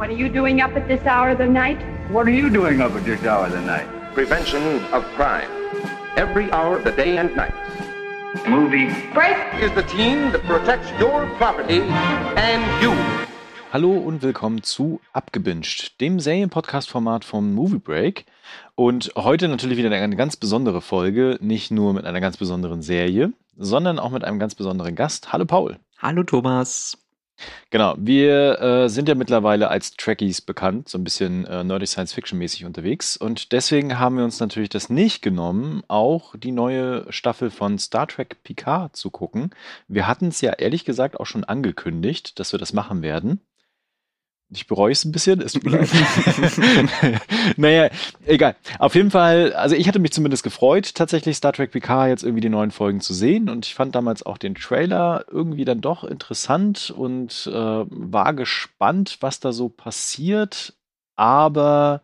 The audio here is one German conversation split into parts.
What are you doing up at this hour of the night? What are you doing up at this hour of the night? Prevention of crime. Every hour of the day and night. Movie. Break! Is the team that protects your property and you. Hallo und willkommen zu Abgebinged, dem Serienpodcast-Format vom Movie Break. Und heute natürlich wieder eine ganz besondere Folge, nicht nur mit einer ganz besonderen Serie, sondern auch mit einem ganz besonderen Gast. Hallo Paul. Hallo Thomas. Genau, wir äh, sind ja mittlerweile als Trekkies bekannt, so ein bisschen äh, nerdig Science-Fiction-mäßig unterwegs. Und deswegen haben wir uns natürlich das nicht genommen, auch die neue Staffel von Star Trek Picard zu gucken. Wir hatten es ja ehrlich gesagt auch schon angekündigt, dass wir das machen werden. Ich bereue es ein bisschen, es naja, egal. Auf jeden Fall, also ich hatte mich zumindest gefreut, tatsächlich Star Trek PK jetzt irgendwie die neuen Folgen zu sehen. Und ich fand damals auch den Trailer irgendwie dann doch interessant und äh, war gespannt, was da so passiert. Aber,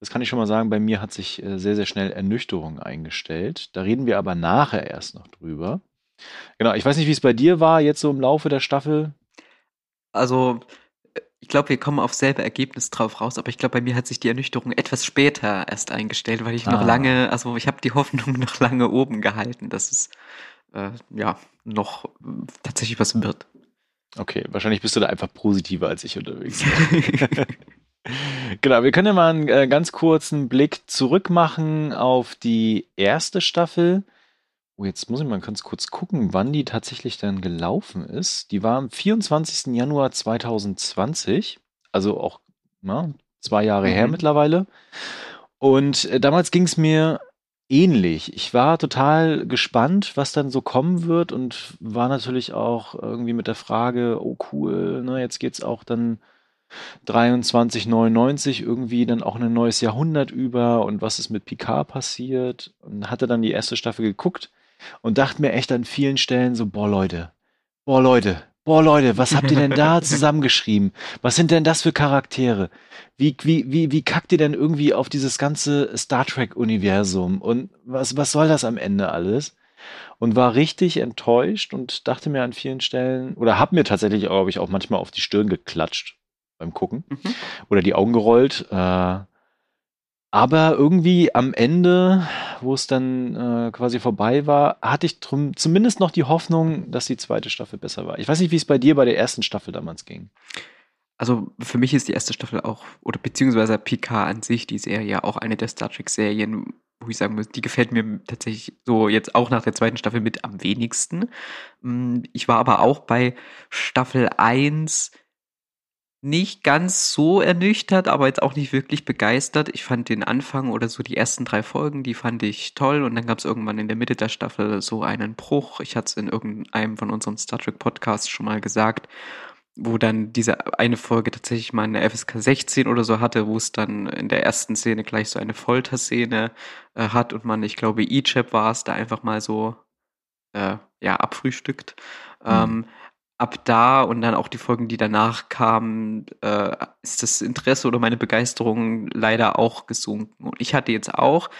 das kann ich schon mal sagen, bei mir hat sich äh, sehr, sehr schnell Ernüchterung eingestellt. Da reden wir aber nachher erst noch drüber. Genau, ich weiß nicht, wie es bei dir war, jetzt so im Laufe der Staffel. Also, ich glaube, wir kommen auf selbe Ergebnis drauf raus, aber ich glaube, bei mir hat sich die Ernüchterung etwas später erst eingestellt, weil ich ah. noch lange, also ich habe die Hoffnung noch lange oben gehalten, dass es äh, ja noch tatsächlich was wird. Okay, wahrscheinlich bist du da einfach positiver als ich unterwegs. genau, wir können ja mal einen äh, ganz kurzen Blick zurück machen auf die erste Staffel. Oh, jetzt muss ich mal ganz kurz gucken, wann die tatsächlich dann gelaufen ist. Die war am 24. Januar 2020, also auch na, zwei Jahre mhm. her mittlerweile. Und äh, damals ging es mir ähnlich. Ich war total gespannt, was dann so kommen wird und war natürlich auch irgendwie mit der Frage, oh cool, ne, jetzt geht's auch dann 2399 irgendwie dann auch ein neues Jahrhundert über und was ist mit Picard passiert und hatte dann die erste Staffel geguckt und dachte mir echt an vielen Stellen so, boah Leute, boah Leute, boah Leute, was habt ihr denn da zusammengeschrieben? Was sind denn das für Charaktere? Wie, wie, wie, wie kackt ihr denn irgendwie auf dieses ganze Star Trek-Universum? Und was, was soll das am Ende alles? Und war richtig enttäuscht und dachte mir an vielen Stellen, oder hab mir tatsächlich, glaube ich, auch manchmal auf die Stirn geklatscht beim Gucken mhm. oder die Augen gerollt. Äh, aber irgendwie am Ende, wo es dann äh, quasi vorbei war, hatte ich drum, zumindest noch die Hoffnung, dass die zweite Staffel besser war. Ich weiß nicht, wie es bei dir bei der ersten Staffel damals ging. Also für mich ist die erste Staffel auch, oder beziehungsweise Picard an sich, die Serie, auch eine der Star Trek-Serien, wo ich sagen muss, die gefällt mir tatsächlich so jetzt auch nach der zweiten Staffel mit am wenigsten. Mm, ich war aber auch bei Staffel 1 nicht ganz so ernüchtert, aber jetzt auch nicht wirklich begeistert. Ich fand den Anfang oder so die ersten drei Folgen, die fand ich toll und dann gab es irgendwann in der Mitte der Staffel so einen Bruch. Ich hatte es in irgendeinem von unseren Star Trek Podcasts schon mal gesagt, wo dann diese eine Folge tatsächlich mal eine FSK 16 oder so hatte, wo es dann in der ersten Szene gleich so eine Folterszene äh, hat und man, ich glaube, E-Chap war es, da einfach mal so äh, ja abfrühstückt. Mhm. Ähm, ab da und dann auch die Folgen, die danach kamen, äh, ist das Interesse oder meine Begeisterung leider auch gesunken. Und ich hatte jetzt auch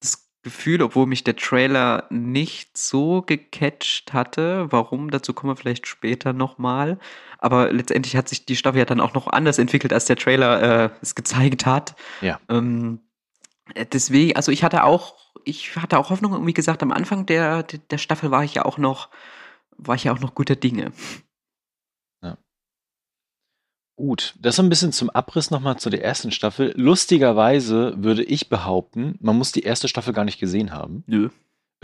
das Gefühl, obwohl mich der Trailer nicht so gecatcht hatte, warum, dazu kommen wir vielleicht später nochmal. Aber letztendlich hat sich die Staffel ja dann auch noch anders entwickelt, als der Trailer äh, es gezeigt hat. Ja. Ähm, deswegen, also ich hatte auch, ich hatte auch Hoffnung, wie gesagt, am Anfang der, der Staffel war ich ja auch noch war ich ja auch noch guter Dinge. Ja. Gut, das so ein bisschen zum Abriss nochmal zu der ersten Staffel. Lustigerweise würde ich behaupten, man muss die erste Staffel gar nicht gesehen haben. Nö.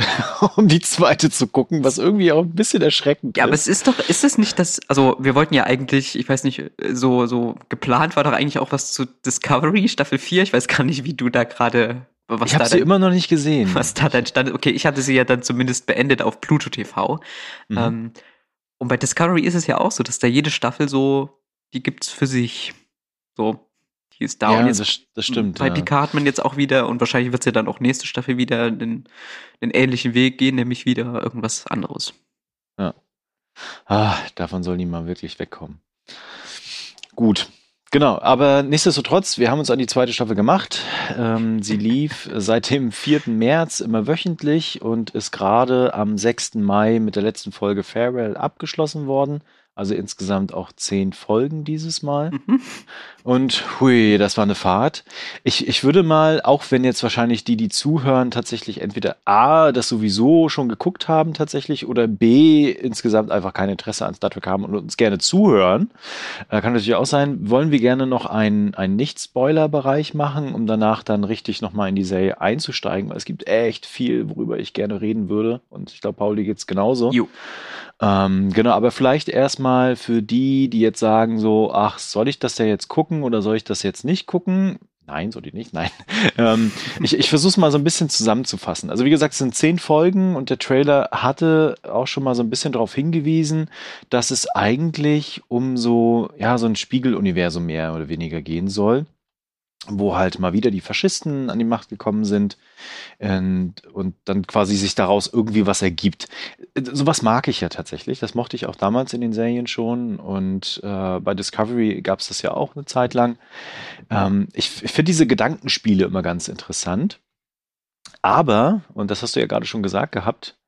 um die zweite zu gucken, was irgendwie auch ein bisschen erschreckend ja, ist. Ja, aber es ist doch, ist es nicht das, also wir wollten ja eigentlich, ich weiß nicht, so, so geplant war doch eigentlich auch was zu Discovery, Staffel 4. Ich weiß gar nicht, wie du da gerade ich habe sie immer noch nicht gesehen. Was da dann stand. Okay, ich hatte sie ja dann zumindest beendet auf Pluto TV. Mhm. Ähm, und bei Discovery ist es ja auch so, dass da jede Staffel so, die gibt's für sich. So, die ist da. Ja, und jetzt, das, das stimmt. Bei ja. Picard hat man jetzt auch wieder, und wahrscheinlich wird es ja dann auch nächste Staffel wieder den, den ähnlichen Weg gehen, nämlich wieder irgendwas anderes. Ja. Ah, davon soll niemand wirklich wegkommen. Gut, Genau, aber nichtsdestotrotz, wir haben uns an die zweite Staffel gemacht. Ähm, sie lief seit dem 4. März immer wöchentlich und ist gerade am 6. Mai mit der letzten Folge Farewell abgeschlossen worden. Also insgesamt auch zehn Folgen dieses Mal. Mhm. Und hui, das war eine Fahrt. Ich, ich würde mal, auch wenn jetzt wahrscheinlich die, die zuhören, tatsächlich entweder A, das sowieso schon geguckt haben tatsächlich oder B, insgesamt einfach kein Interesse an Star Trek haben und uns gerne zuhören. Äh, kann natürlich auch sein. Wollen wir gerne noch einen, einen Nicht-Spoiler-Bereich machen, um danach dann richtig nochmal in die Serie einzusteigen, weil es gibt echt viel, worüber ich gerne reden würde. Und ich glaube, Pauli geht's genauso. Jo. Ähm, genau, aber vielleicht erstmal für die, die jetzt sagen so, ach, soll ich das ja jetzt gucken oder soll ich das jetzt nicht gucken? Nein, soll die nicht, nein. ähm, ich ich versuche es mal so ein bisschen zusammenzufassen. Also wie gesagt, es sind zehn Folgen und der Trailer hatte auch schon mal so ein bisschen darauf hingewiesen, dass es eigentlich um so, ja, so ein Spiegeluniversum mehr oder weniger gehen soll wo halt mal wieder die Faschisten an die Macht gekommen sind und, und dann quasi sich daraus irgendwie was ergibt. Sowas mag ich ja tatsächlich. Das mochte ich auch damals in den Serien schon und äh, bei Discovery gab es das ja auch eine Zeit lang. Ähm, ich ich finde diese Gedankenspiele immer ganz interessant. Aber, und das hast du ja gerade schon gesagt gehabt,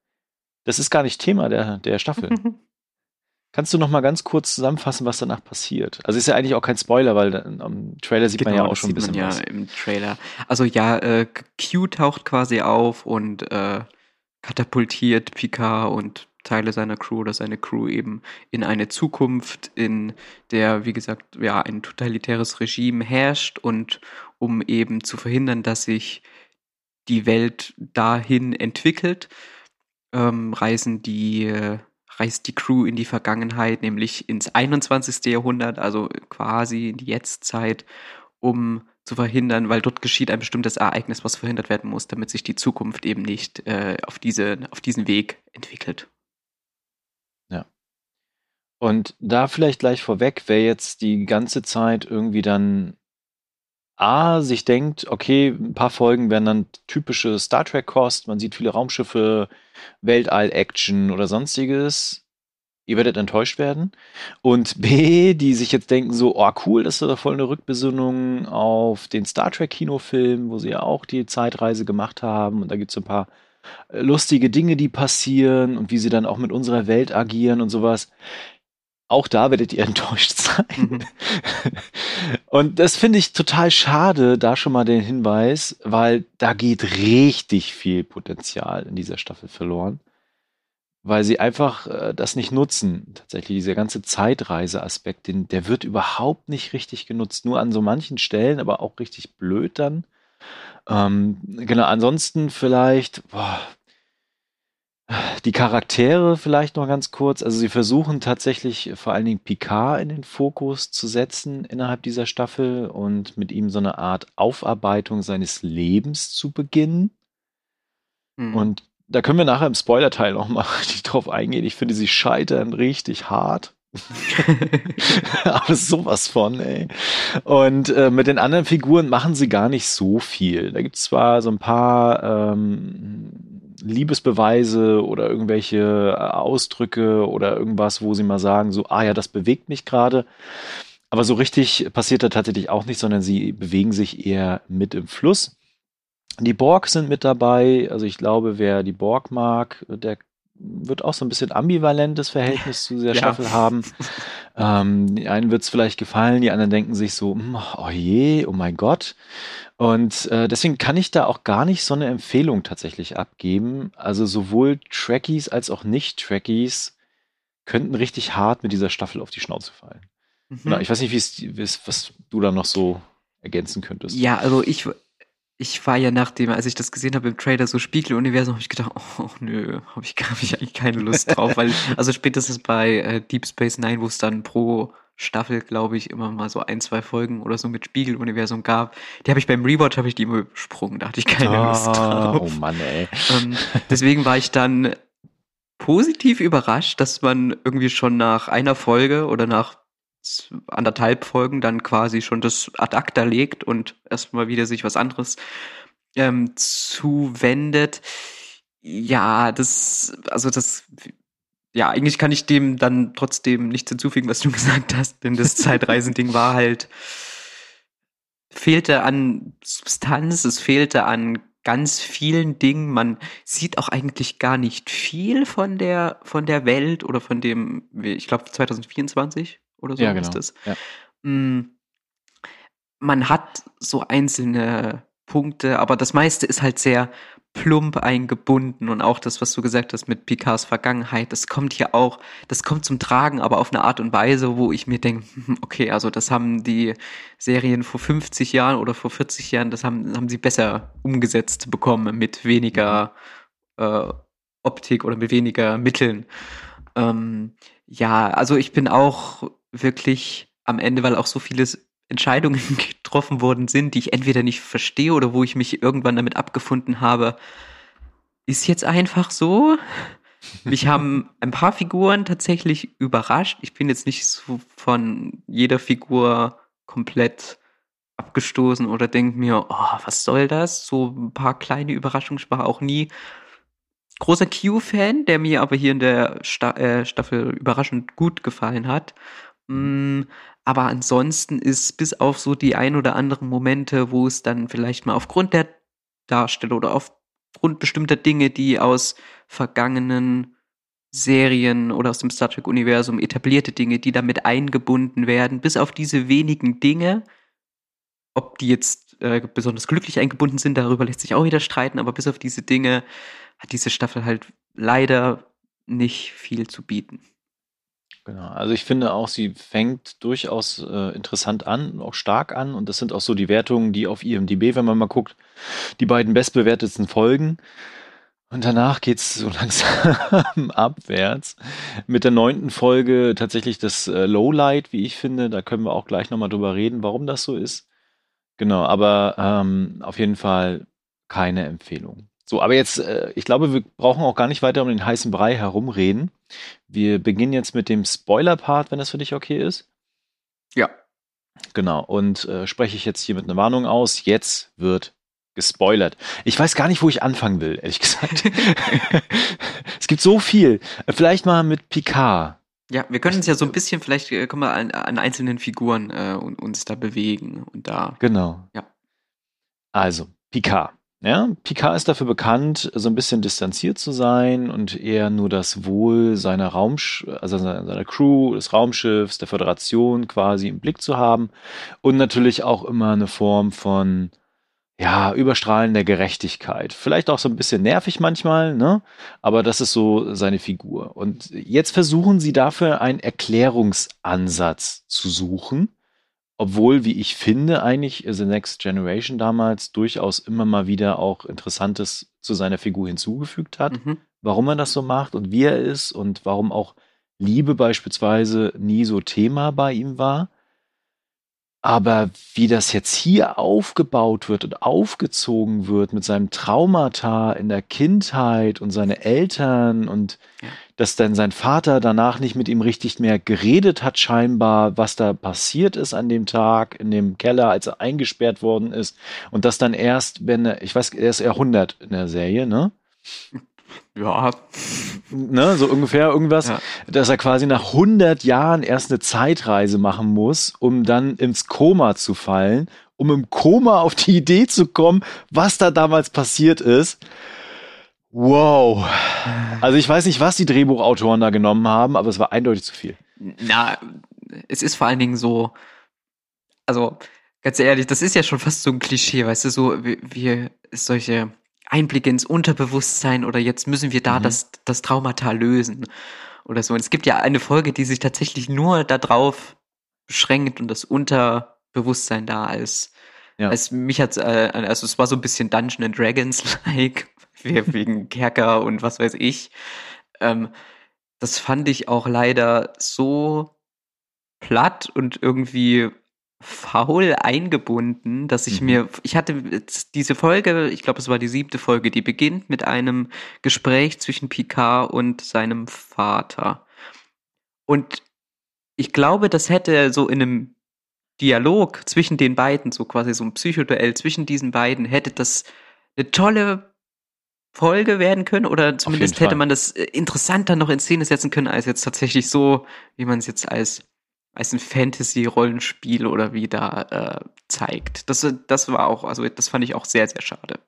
das ist gar nicht Thema der, der Staffel. Kannst du noch mal ganz kurz zusammenfassen, was danach passiert? Also ist ja eigentlich auch kein Spoiler, weil dann am Trailer sieht man ja Genau, auch schon ein sieht man bisschen ja was. im Trailer. Also ja, äh, Q taucht quasi auf und äh, katapultiert Picard und Teile seiner Crew oder seine Crew eben in eine Zukunft, in der, wie gesagt, ja, ein totalitäres Regime herrscht und um eben zu verhindern, dass sich die Welt dahin entwickelt, ähm, reisen die, äh, reist die Crew in die Vergangenheit, nämlich ins 21. Jahrhundert, also quasi in die Jetztzeit, um zu verhindern, weil dort geschieht ein bestimmtes Ereignis, was verhindert werden muss, damit sich die Zukunft eben nicht äh, auf, diese, auf diesen Weg entwickelt. Und da vielleicht gleich vorweg, wer jetzt die ganze Zeit irgendwie dann A, sich denkt, okay, ein paar Folgen werden dann typische Star Trek-Kost, man sieht viele Raumschiffe, Weltall-Action oder sonstiges. Ihr werdet enttäuscht werden. Und B, die sich jetzt denken so, oh cool, das ist doch voll eine Rückbesinnung auf den Star Trek-Kinofilm, wo sie ja auch die Zeitreise gemacht haben. Und da gibt es ein paar äh, lustige Dinge, die passieren und wie sie dann auch mit unserer Welt agieren und sowas. Auch da werdet ihr enttäuscht sein. Mhm. Und das finde ich total schade, da schon mal den Hinweis, weil da geht richtig viel Potenzial in dieser Staffel verloren, weil sie einfach äh, das nicht nutzen. Tatsächlich, dieser ganze Zeitreise-Aspekt, den, der wird überhaupt nicht richtig genutzt. Nur an so manchen Stellen, aber auch richtig blöd dann. Ähm, genau, ansonsten vielleicht, boah, die Charaktere vielleicht noch ganz kurz. Also sie versuchen tatsächlich vor allen Dingen Picard in den Fokus zu setzen innerhalb dieser Staffel und mit ihm so eine Art Aufarbeitung seines Lebens zu beginnen. Mhm. Und da können wir nachher im Spoiler-Teil noch mal richtig drauf eingehen. Ich finde, sie scheitern richtig hart. Aber sowas von, ey. Und äh, mit den anderen Figuren machen sie gar nicht so viel. Da gibt es zwar so ein paar ähm, Liebesbeweise oder irgendwelche äh, Ausdrücke oder irgendwas, wo sie mal sagen, so, ah ja, das bewegt mich gerade. Aber so richtig passiert da tatsächlich auch nicht, sondern sie bewegen sich eher mit im Fluss. Die Borg sind mit dabei. Also ich glaube, wer die Borg mag, der wird auch so ein bisschen ambivalentes Verhältnis zu dieser Ja. Staffel haben. Ähm, die einen wird es vielleicht gefallen, die anderen denken sich so, hm, oh je, oh mein Gott. Und äh, deswegen kann ich da auch gar nicht so eine Empfehlung tatsächlich abgeben. Also sowohl Trekkies als auch Nicht-Trekkies könnten richtig hart mit dieser Staffel auf die Schnauze fallen. Mhm. Genau, ich weiß nicht, wie es- was du da noch so ergänzen könntest. Ja, also ich, ich war ja nachdem, als ich das gesehen habe im Trailer, so Spiegeluniversum, habe ich gedacht, oh nö, habe ich, hab ich eigentlich keine Lust drauf, weil, also spätestens bei äh, Deep Space Nine, wo es dann pro Staffel, glaube ich, immer mal so ein, zwei Folgen oder so mit Spiegeluniversum gab, die habe ich beim Rewatch, habe ich die immer übersprungen, da hatte ich keine Lust Ah, drauf. oh Mann, ey. Ähm, deswegen war ich dann positiv überrascht, dass man irgendwie schon nach einer Folge oder nach anderthalb Folgen dann quasi schon das ad acta legt und erstmal wieder sich was anderes ähm, zuwendet. Ja, das, also das, ja, eigentlich kann ich dem dann trotzdem nichts hinzufügen, was du gesagt hast, denn das Zeitreisending war halt, fehlte an Substanz, es fehlte an ganz vielen Dingen. Man sieht auch eigentlich gar nicht viel von der, von der Welt oder von dem, ich glaube 2024 oder so Ja, genau. ist das. Ja. Mm, Man hat so einzelne Punkte, aber das meiste ist halt sehr plump eingebunden und auch das, was du gesagt hast mit Picards Vergangenheit, das kommt hier auch, das kommt zum Tragen, aber auf eine Art und Weise, wo ich mir denke, hm, okay, also das haben die Serien vor 50 Jahren oder vor 40 Jahren, das haben, haben sie besser umgesetzt bekommen mit weniger äh, Optik oder mit weniger Mitteln. Ähm, ja, also ich bin auch wirklich am Ende, weil auch so vieles Entscheidungen getroffen worden sind, die ich entweder nicht verstehe oder wo ich mich irgendwann damit abgefunden habe, ist jetzt einfach so. Mich haben ein paar Figuren tatsächlich überrascht. Ich bin jetzt nicht so von jeder Figur komplett abgestoßen oder denke mir, oh, was soll das? So ein paar kleine Überraschungen. Ich war auch nie großer Q-Fan, der mir aber hier in der Sta äh, Staffel überraschend gut gefallen hat. Aber ansonsten ist bis auf so die ein oder anderen Momente, wo es dann vielleicht mal aufgrund der Darsteller oder aufgrund bestimmter Dinge, die aus vergangenen Serien oder aus dem Star Trek-Universum etablierte Dinge, die damit eingebunden werden, bis auf diese wenigen Dinge, ob die jetzt äh, besonders glücklich eingebunden sind, darüber lässt sich auch wieder streiten, aber bis auf diese Dinge hat diese Staffel halt leider nicht viel zu bieten. Genau, also ich finde auch, sie fängt durchaus äh, interessant an auch stark an. Und das sind auch so die Wertungen, die auf IMDb, wenn man mal guckt, die beiden bestbewertetsten Folgen. Und danach geht's so langsam abwärts. Mit der neunten Folge tatsächlich das äh, Lowlight, wie ich finde. Da können wir auch gleich nochmal drüber reden, warum das so ist. Genau, aber ähm, auf jeden Fall keine Empfehlung. So, aber jetzt, äh, ich glaube, wir brauchen auch gar nicht weiter um den heißen Brei herumreden. Wir beginnen jetzt mit dem Spoiler-Part, wenn das für dich okay ist. Ja. Genau, und äh, spreche ich jetzt hier mit einer Warnung aus. Jetzt wird gespoilert. Ich weiß gar nicht, wo ich anfangen will, ehrlich gesagt. es gibt so viel. Äh, Vielleicht mal mit Picard. Ja, wir können uns ja so ein bisschen, vielleicht äh, können wir an, an einzelnen Figuren äh, un- uns da bewegen und da. Genau. Ja. Also, Picard. Ja, Picard ist dafür bekannt, so ein bisschen distanziert zu sein und eher nur das Wohl seiner Raumsch also seiner Crew, des Raumschiffs, der Föderation quasi im Blick zu haben und natürlich auch immer eine Form von ja, überstrahlender Gerechtigkeit. Vielleicht auch so ein bisschen nervig manchmal, ne? Aber das ist so seine Figur. Und jetzt versuchen sie dafür einen Erklärungsansatz zu suchen, obwohl, wie ich finde, eigentlich The Next Generation damals durchaus immer mal wieder auch Interessantes zu seiner Figur hinzugefügt hat, Mhm. warum er das so macht und wie er ist und warum auch Liebe beispielsweise nie so Thema bei ihm war. Aber wie das jetzt hier aufgebaut wird und aufgezogen wird mit seinem Traumata in der Kindheit und seine Eltern und Ja. dass dann sein Vater danach nicht mit ihm richtig mehr geredet hat, scheinbar, was da passiert ist an dem Tag in dem Keller, als er eingesperrt worden ist. Und das dann erst, wenn er, ich weiß, er ist 100 in der Serie, ne? Ja, ne, so ungefähr irgendwas, Ja. dass er quasi nach 100 Jahren erst eine Zeitreise machen muss, um dann ins Koma zu fallen, um im Koma auf die Idee zu kommen, was da damals passiert ist. Wow. Also ich weiß nicht, was die Drehbuchautoren da genommen haben, aber es war eindeutig zu viel. na, es ist vor allen Dingen so, also ganz ehrlich, das ist ja schon fast so ein Klischee, weißt du, so wie, wie solche Einblicke ins Unterbewusstsein oder jetzt müssen wir da Mhm. das, das Traumata lösen oder so. Und es gibt ja eine Folge, die sich tatsächlich nur darauf beschränkt und das Unterbewusstsein da als, Ja. als mich hat, äh, also es war so ein bisschen Dungeon and Dragons like, wegen Kerker und was weiß ich. Ähm, das fand ich auch leider so platt und irgendwie faul eingebunden, dass ich Mhm. mir, ich hatte jetzt diese Folge, ich glaube, es war die siebte Folge, die beginnt mit einem Gespräch zwischen Picard und seinem Vater. Und ich glaube, das hätte so in einem Dialog zwischen den beiden, so quasi so ein Psychoduell zwischen diesen beiden, hätte das eine tolle Folge werden können oder zumindest hätte man das äh, interessanter noch in Szene setzen können, als jetzt tatsächlich so, wie man es jetzt als, als ein Fantasy-Rollenspiel oder wie da äh, zeigt. Das, das war auch, also das fand ich auch sehr, sehr schade.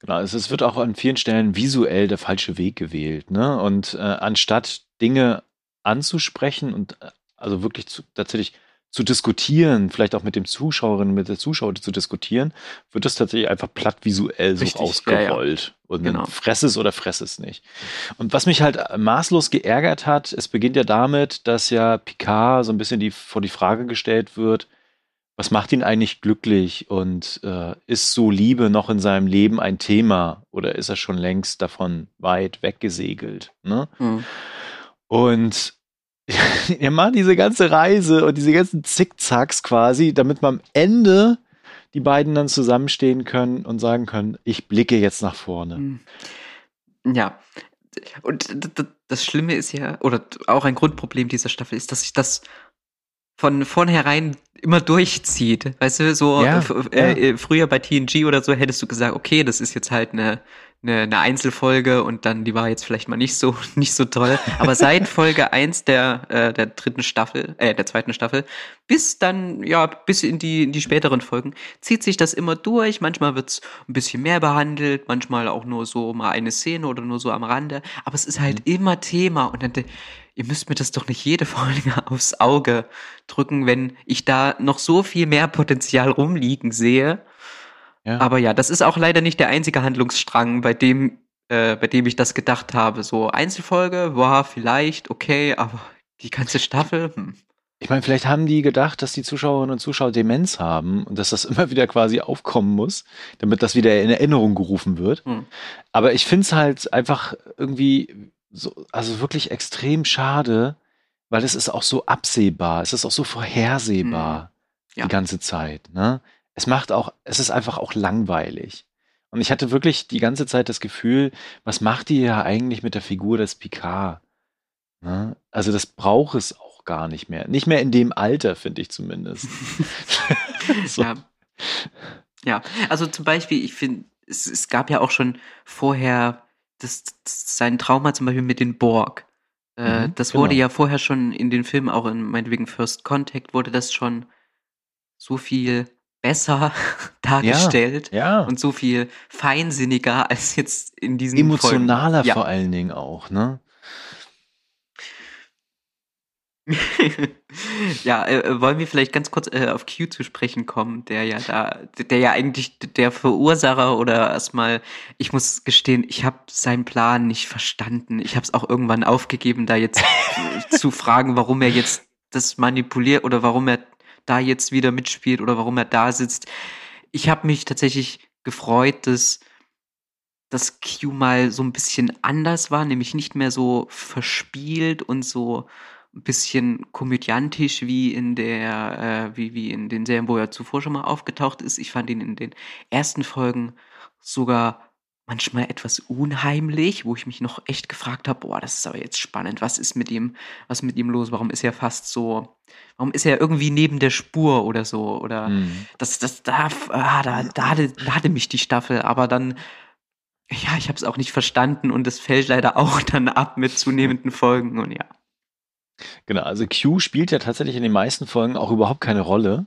Genau, es, es wird auch an vielen Stellen visuell der falsche Weg gewählt. Ne? Und äh, anstatt Dinge anzusprechen und äh, also wirklich zu, tatsächlich zu diskutieren, vielleicht auch mit dem Zuschauerinnen, mit der Zuschauer zu diskutieren, wird das tatsächlich einfach platt visuell so Richtig, ausgerollt. ja, ja. Und Genau. fress es oder fress es nicht. Und was mich halt maßlos geärgert hat, es beginnt ja damit, dass ja Picard so ein bisschen die, vor die Frage gestellt wird, was macht ihn eigentlich glücklich und äh, ist so Liebe noch in seinem Leben ein Thema oder ist er schon längst davon weit weggesegelt? Ne? Mhm. Und er macht diese ganze Reise und diese ganzen Zickzacks quasi, damit man am Ende die beiden dann zusammenstehen können und sagen können, ich blicke jetzt nach vorne. Hm. Ja. Und das Schlimme ist ja, oder auch ein Grundproblem dieser Staffel ist, dass sich das von vornherein immer durchzieht. Weißt du, so Ja, f- äh, äh, früher bei TNG oder so hättest du gesagt, okay, das ist jetzt halt eine, eine, eine Einzelfolge und dann die war jetzt vielleicht mal nicht so nicht so toll. Aber seit Folge eins der, äh, der dritten Staffel, äh, der zweiten Staffel, bis dann, ja, bis in die, in die späteren Folgen, zieht sich das immer durch. Manchmal wird's ein bisschen mehr behandelt, manchmal auch nur so mal eine Szene oder nur so am Rande. Aber es ist halt Mhm. immer Thema und dann, ihr müsst mir das doch nicht jede Folge aufs Auge drücken, wenn ich da noch so viel mehr Potenzial rumliegen sehe. Ja. Aber ja, das ist auch leider nicht der einzige Handlungsstrang, bei dem, äh, bei dem ich das gedacht habe. So Einzelfolge, war vielleicht okay, aber die ganze Staffel, hm. Ich meine, vielleicht haben die gedacht, dass die Zuschauerinnen und Zuschauer Demenz haben und dass das immer wieder quasi aufkommen muss, damit das wieder in Erinnerung gerufen wird. Hm. Aber ich finde es halt einfach irgendwie so, also wirklich extrem schade, weil es ist auch so absehbar, es ist auch so vorhersehbar Hm. Ja. die ganze Zeit. Ne? Es macht auch, es ist einfach auch langweilig. Und ich hatte wirklich die ganze Zeit das Gefühl, was macht die ja eigentlich mit der Figur des Picard? Ne? Also das braucht es auch gar nicht mehr. Nicht mehr in dem Alter, finde ich zumindest. so. Ja. Ja, also zum Beispiel, ich finde, es, es gab ja auch schon vorher das, das, sein Trauma zum Beispiel mit den Borg. Äh, Mhm, das wurde genau. ja vorher schon in den Filmen, auch in meinetwegen First Contact, wurde das schon so viel besser dargestellt Ja, und so viel feinsinniger als jetzt in diesen emotionaler Folgen. Ja. vor allen Dingen auch, ne? ja, äh, wollen wir vielleicht ganz kurz äh, auf Q zu sprechen kommen, der ja da, der ja eigentlich der Verursacher oder erstmal, ich muss gestehen, ich habe seinen Plan nicht verstanden. Ich habe es auch irgendwann aufgegeben, da jetzt äh, zu fragen, warum er jetzt das manipuliert oder warum er da jetzt wieder mitspielt oder warum er da sitzt. Ich habe mich tatsächlich gefreut, dass dass Q mal so ein bisschen anders war, nämlich nicht mehr so verspielt und so ein bisschen komödiantisch wie in der, äh, wie, wie in den Serien, wo er zuvor schon mal aufgetaucht ist. Ich fand ihn in den ersten Folgen sogar manchmal etwas unheimlich, wo ich mich noch echt gefragt habe, boah, das ist aber jetzt spannend, was ist mit ihm, was ist mit ihm los? Warum ist er fast so, warum ist er irgendwie neben der Spur oder so? Oder Hm. das, das, da, ah, da, da, hatte, da hatte mich die Staffel, aber dann, ja, ich habe es auch nicht verstanden und es fällt leider auch dann ab mit zunehmenden Folgen und ja. Genau, also Q spielt ja tatsächlich in den meisten Folgen auch überhaupt keine Rolle.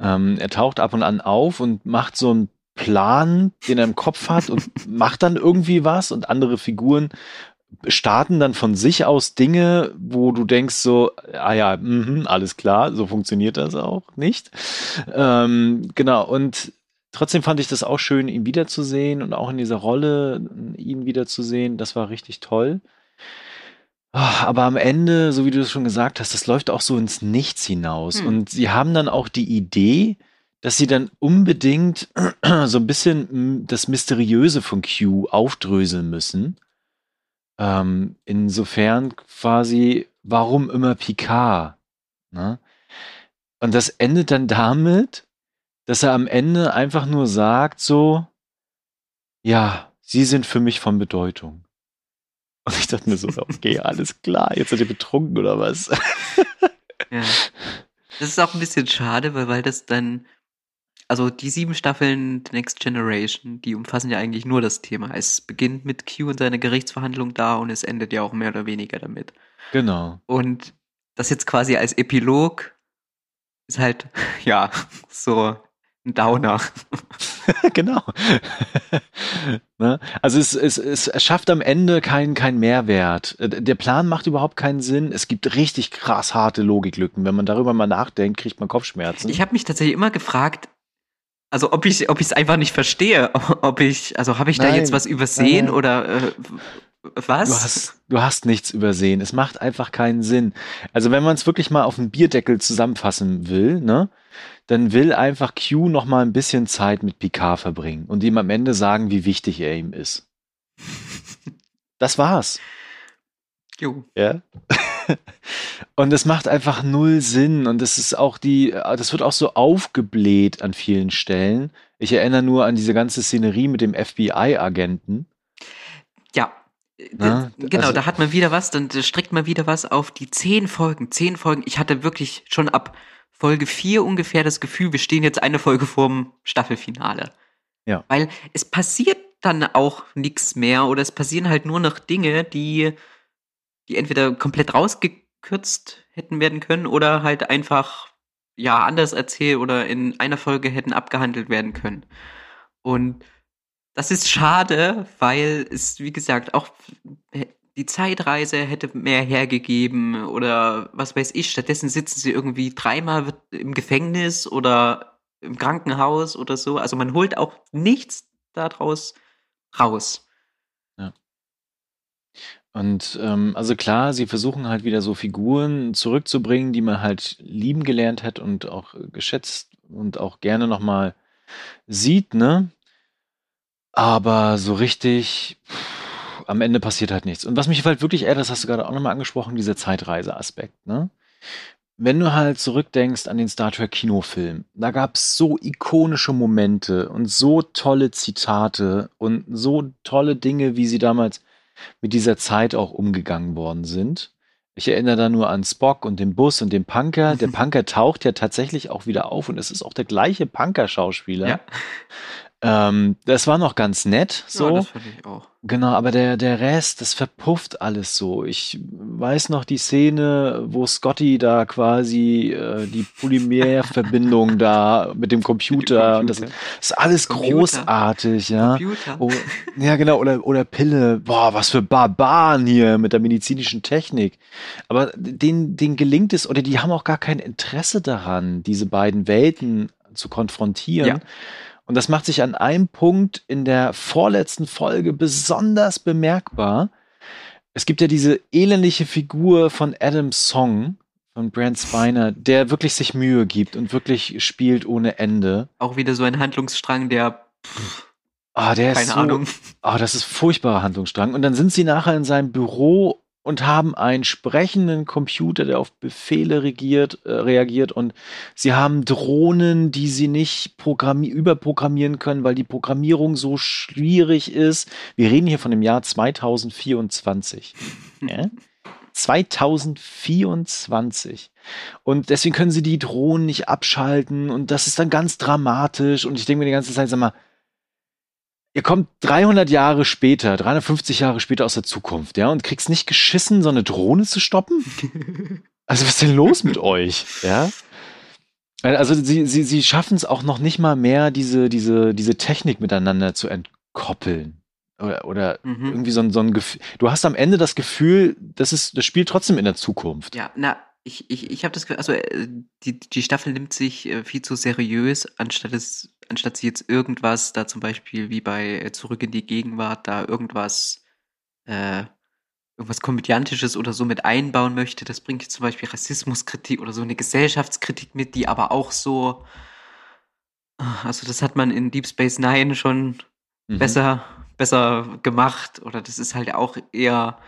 Ähm, er taucht ab und an auf und macht so einen Plan, den er im Kopf hat und macht dann irgendwie was und andere Figuren starten dann von sich aus Dinge, wo du denkst so, ah ja, mhm, alles klar, so funktioniert das auch nicht. Ähm, genau, und trotzdem fand ich das auch schön, ihn wiederzusehen und auch in dieser Rolle ihn wiederzusehen. Das war richtig toll. Ah, Aber am Ende, so wie du es schon gesagt hast, das läuft auch so ins Nichts hinaus. Hm. Und sie haben dann auch die Idee, dass sie dann unbedingt so ein bisschen mm, das Mysteriöse von Q aufdröseln müssen. Ähm, insofern quasi, warum immer Picard? Ne? Und das endet dann damit, dass er am Ende einfach nur sagt so, ja, sie sind für mich von Bedeutung. Und ich dachte mir so, okay, alles klar, jetzt seid ihr betrunken oder was? Ja. Das ist auch ein bisschen schade, weil, weil das dann, also die sieben Staffeln The Next Generation, die umfassen ja eigentlich nur das Thema. Es beginnt mit Q und seiner Gerichtsverhandlung da und es endet ja auch mehr oder weniger damit. Genau. Und das jetzt quasi als Epilog ist halt, ja, so ein Downer. genau. ne? Also es, es, es schafft am Ende keinen kein Mehrwert. Äh, der Plan macht überhaupt keinen Sinn. Es gibt richtig krass harte Logiklücken. Wenn man darüber mal nachdenkt, kriegt man Kopfschmerzen. Ich habe mich tatsächlich immer gefragt, also ob ich ob ich es einfach nicht verstehe, ob ich also habe ich da Nein. jetzt was übersehen Nein. oder äh, was? Du hast, du hast nichts übersehen. Es macht einfach keinen Sinn. Also wenn man es wirklich mal auf den Bierdeckel zusammenfassen will, ne, dann will einfach Q noch mal ein bisschen Zeit mit Picard verbringen und ihm am Ende sagen, wie wichtig er ihm ist. Das war's. Jo. Ja. Und es macht einfach null Sinn. Und es ist auch die, das wird auch so aufgebläht an vielen Stellen. Ich erinnere nur an diese ganze Szenerie mit dem FBI-Agenten. Ja. Na, genau, also- da hat man wieder was, dann strickt man wieder was auf die zehn Folgen. Zehn Folgen. Ich hatte wirklich schon ab Folge vier ungefähr das Gefühl, wir stehen jetzt eine Folge vorm Staffelfinale. Ja. Weil es passiert dann auch nichts mehr oder es passieren halt nur noch Dinge, die, die entweder komplett rausgekürzt hätten werden können oder halt einfach ja anders erzählt oder in einer Folge hätten abgehandelt werden können. Und das ist schade, weil es, wie gesagt, auch die Zeitreise hätte mehr hergegeben oder was weiß ich. Stattdessen sitzen sie irgendwie dreimal im Gefängnis oder im Krankenhaus oder so. Also man holt auch nichts daraus raus. Und ähm, also klar, sie versuchen halt wieder so Figuren zurückzubringen, die man halt lieben gelernt hat und auch geschätzt und auch gerne nochmal sieht, ne? Aber so richtig, pff, am Ende passiert halt nichts. Und was mich halt wirklich ärgert, das hast du gerade auch nochmal angesprochen, dieser Zeitreise-Aspekt, ne? Wenn du halt zurückdenkst an den Star Trek Kinofilm, da gab es so ikonische Momente und so tolle Zitate und so tolle Dinge, wie sie damals mit dieser Zeit auch umgegangen worden sind. Ich erinnere da nur an Spock und den Bus und den Punker. Der Punker taucht ja tatsächlich auch wieder auf und es ist auch der gleiche Punker-Schauspieler. Ja, Ähm, das war noch ganz nett, so. ja das fand ich auch. Genau, aber der, der Rest, das verpufft alles so. Ich weiß noch die Szene, wo Scotty da quasi äh, die Polymerverbindung da mit dem Computer, und das Computer. ist alles Computer. großartig, ja. Computer. Oh, ja, genau, oder, oder Pille. Boah, was für Barbaren hier mit der medizinischen Technik. Aber denen, denen gelingt es, oder die haben auch gar kein Interesse daran, diese beiden Welten zu konfrontieren. Ja. Und das macht sich an einem Punkt in der vorletzten Folge besonders bemerkbar. Es gibt ja diese elendige Figur von Adam Song, von Brent Spiner, der wirklich sich Mühe gibt und wirklich spielt ohne Ende. Auch wieder so ein Handlungsstrang, der, Ah, der keine ist so, Ahnung. Ah, das ist furchtbarer Handlungsstrang. Und dann sind sie nachher in seinem Büro und haben einen sprechenden Computer, der auf Befehle regiert, äh, reagiert. Und sie haben Drohnen, die sie nicht programmi überprogrammieren können, weil die Programmierung so schwierig ist. Wir reden hier von dem Jahr 2024. ja? 2024. Und deswegen können sie die Drohnen nicht abschalten. Und das ist dann ganz dramatisch. Und ich denke mir die ganze Zeit, sag mal, Ihr kommt 300 Jahre später, 350 Jahre später aus der Zukunft, ja, und kriegst nicht geschissen, so eine Drohne zu stoppen? Also, was ist denn los mit euch? Ja. Also, sie, sie, sie schaffen es auch noch nicht mal mehr, diese, diese, diese Technik miteinander zu entkoppeln. Oder, oder Mhm. irgendwie so ein, so ein Gefühl. Du hast am Ende das Gefühl, das, ist, das spielt trotzdem in der Zukunft. Ja, na, ich, ich, ich habe das Gefühl, also äh, die, die Staffel nimmt sich äh, viel zu seriös, anstatt es, anstatt sie jetzt irgendwas, da zum Beispiel wie bei äh, Zurück in die Gegenwart, da irgendwas, äh, irgendwas Komödiantisches oder so mit einbauen möchte. Das bringt jetzt zum Beispiel Rassismuskritik oder so eine Gesellschaftskritik mit, die aber auch so, also das hat man in Deep Space Nine schon Mhm. besser, besser gemacht oder das ist halt auch eher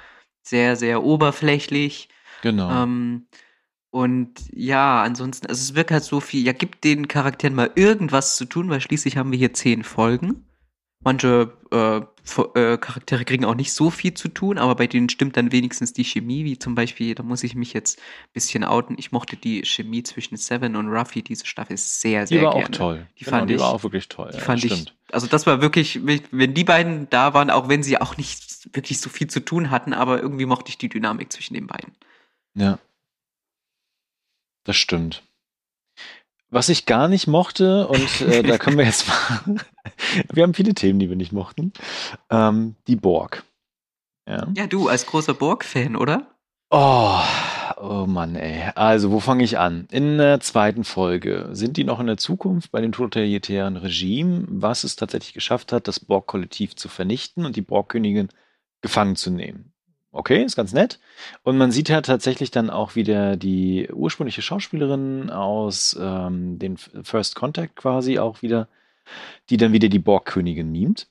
sehr, sehr oberflächlich. Genau. Ähm, und ja, ansonsten, also es wirkt halt so viel, ja, gibt den Charakteren mal irgendwas zu tun, weil schließlich haben wir hier zehn Folgen. Manche äh, äh, Charaktere kriegen auch nicht so viel zu tun, aber bei denen stimmt dann wenigstens die Chemie, wie zum Beispiel, da muss ich mich jetzt ein bisschen outen. Ich mochte die Chemie zwischen Seven und Ruffy diese Staffel sehr, sehr die war gerne. auch toll. Die Genau, fand die ich, war auch wirklich toll. die ja, fand ich, stimmt. also das war wirklich, wenn die beiden da waren, auch wenn sie auch nicht wirklich so viel zu tun hatten, aber irgendwie mochte ich die Dynamik zwischen den beiden. Ja. Das stimmt. Was ich gar nicht mochte, und äh, da können wir jetzt mal, wir haben viele Themen, die wir nicht mochten. Ähm, die Borg. Ja. Ja, du als großer Borg-Fan, oder? Oh, oh Mann, ey. Also, wo fange ich an? In der zweiten Folge sind die noch in der Zukunft bei dem totalitären Regime, was es tatsächlich geschafft hat, das Borg-Kollektiv zu vernichten und die Borg-Königin gefangen zu nehmen. Okay, ist ganz nett. Und man sieht ja tatsächlich dann auch wieder die ursprüngliche Schauspielerin aus ähm, den First Contact quasi auch wieder, die dann wieder die Borg-Königin mimt.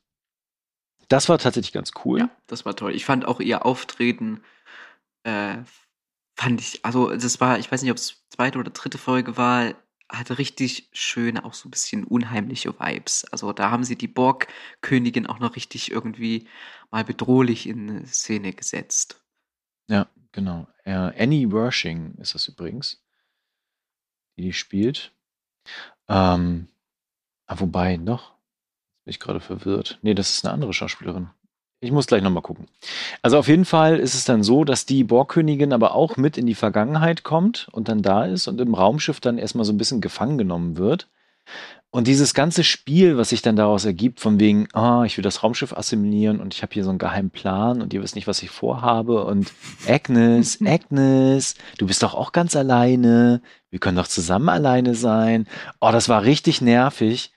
Das war tatsächlich ganz cool. Ja, das war toll. Ich fand auch ihr Auftreten, äh, fand ich, also das war, ich weiß nicht, ob es zweite oder dritte Folge war, hatte richtig schöne, auch so ein bisschen unheimliche Vibes. Also da haben sie die Borg-Königin auch noch richtig irgendwie mal bedrohlich in Szene gesetzt. Ja, genau. Äh, Annie Wershing ist das übrigens, die die spielt. Ähm, ah, wobei, noch, bin ich gerade verwirrt. Nee, das ist eine andere Schauspielerin. Ich muss gleich nochmal gucken. Also auf jeden Fall ist es dann so, dass die Borgkönigin aber auch mit in die Vergangenheit kommt und dann da ist und im Raumschiff dann erstmal so ein bisschen gefangen genommen wird. Und dieses ganze Spiel, was sich dann daraus ergibt, von wegen, ah, ich will das Raumschiff assimilieren und ich habe hier so einen geheimen Plan und ihr wisst nicht, was ich vorhabe und Agnes, Agnes, du bist doch auch ganz alleine, wir können doch zusammen alleine sein. Oh, das war richtig nervig.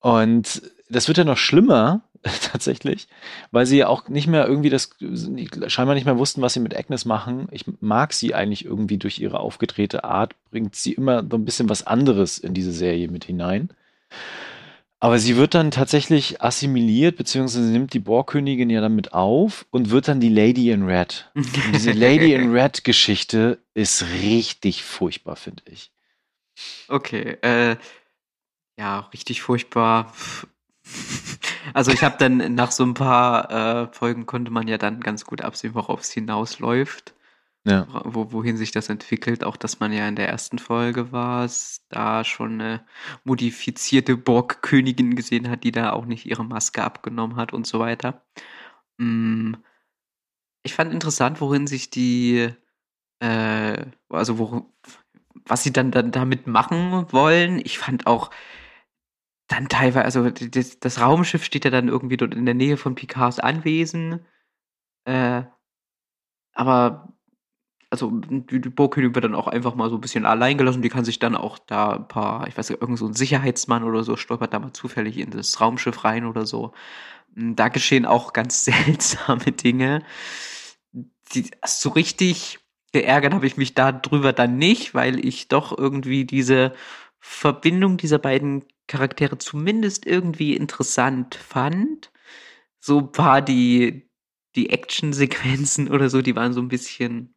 Und das wird ja noch schlimmer, tatsächlich, weil sie ja auch nicht mehr irgendwie das, scheinbar nicht mehr wussten, was sie mit Agnes machen. Ich mag sie eigentlich irgendwie durch ihre aufgedrehte Art, bringt sie immer so ein bisschen was anderes in diese Serie mit hinein. Aber sie wird dann tatsächlich assimiliert, beziehungsweise nimmt die Borgkönigin ja damit auf und wird dann die Lady in Red. Und diese Lady in Red Geschichte ist richtig furchtbar, finde ich. Okay, äh, ja, richtig furchtbar. Also ich habe dann nach so ein paar äh, Folgen konnte man ja dann ganz gut absehen, worauf es hinausläuft. Ja. Wo, wohin sich das entwickelt. Auch dass man ja in der ersten Folge war, da schon eine modifizierte Borg-Königin gesehen hat, die da auch nicht ihre Maske abgenommen hat und so weiter. Mm. Ich fand interessant, worin sich die, äh, also wo, was sie dann, dann damit machen wollen. Ich fand auch, dann teilweise, also das, das, Raumschiff steht ja dann irgendwie dort in der Nähe von Picards Anwesen. Äh, aber also die, die Burgkönigin wird dann auch einfach mal so ein bisschen allein gelassen. Die kann sich dann auch da ein paar, ich weiß nicht, irgend so ein Sicherheitsmann oder so stolpert da mal zufällig in das Raumschiff rein oder so. Hm, da geschehen auch ganz seltsame Dinge. Die, so richtig geärgert habe ich mich darüber dann nicht, weil ich doch irgendwie diese Verbindung dieser beiden Charaktere zumindest irgendwie interessant fand. So ein paar die, die Action-Sequenzen oder so, die waren so ein bisschen,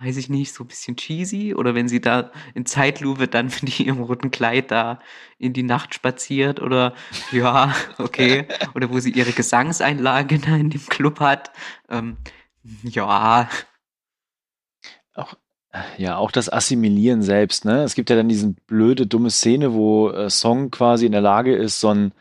weiß ich nicht, so ein bisschen cheesy. Oder wenn sie da in Zeitlupe dann mit ihrem roten Kleid da in die Nacht spaziert oder ja, okay. Oder wo sie ihre Gesangseinlage da in dem Club hat. Ähm, ja. Auch ja, auch das Assimilieren selbst, ne? Es gibt ja dann diese blöde, dumme Szene, wo äh, Song quasi in der Lage ist, so ein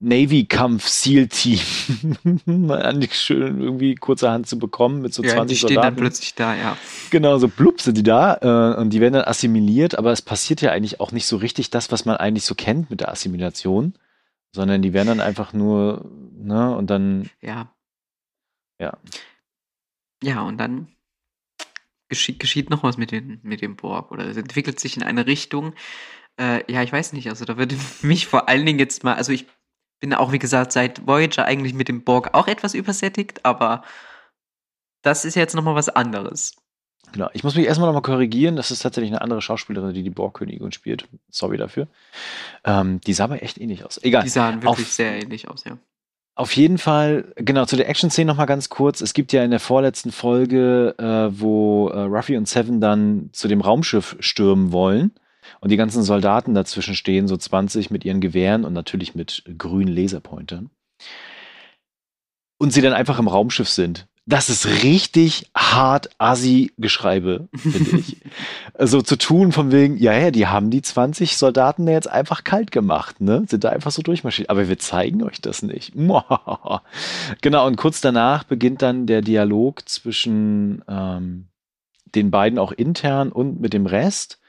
Navy-Kampf-SEAL-Team schön irgendwie kurzerhand zu bekommen mit so ja, 20 die stehen Soldaten. dann plötzlich da, ja. Genau, so blub sind die da äh, und die werden dann assimiliert, aber es passiert ja eigentlich auch nicht so richtig das, was man eigentlich so kennt mit der Assimilation, sondern die werden dann einfach nur, ne, und dann. Ja. Ja. Ja, und dann geschieht, geschieht noch was mit, den, mit dem Borg oder es entwickelt sich in eine Richtung. Äh, ja, ich weiß nicht, also da würde mich vor allen Dingen jetzt mal, also ich bin auch, wie gesagt, seit Voyager eigentlich mit dem Borg auch etwas übersättigt, aber das ist jetzt nochmal was anderes. Genau. Ich muss mich erstmal nochmal korrigieren. Das ist tatsächlich eine andere Schauspielerin, die die Borgkönigin spielt. Sorry dafür. Ähm, die sah aber echt ähnlich aus. Egal. Die sahen wirklich Auf, sehr ähnlich aus, ja. Auf jeden Fall, genau, zu der Action-Szene nochmal ganz kurz. Es gibt ja in der vorletzten Folge, äh, wo äh, Ruffy und Seven dann zu dem Raumschiff stürmen wollen und die ganzen Soldaten dazwischen stehen, so 20 mit ihren Gewehren und natürlich mit grünen Laserpointern. Und sie dann einfach im Raumschiff sind das ist richtig hart Asi-Geschreibe, finde ich. also zu tun von wegen, ja, ja, die haben die 20 Soldaten da jetzt einfach kalt gemacht, ne? Sind da einfach so durchmarschiert. Aber wir zeigen euch das nicht. genau, und kurz danach beginnt dann der Dialog zwischen ähm, den beiden auch intern und mit dem Rest.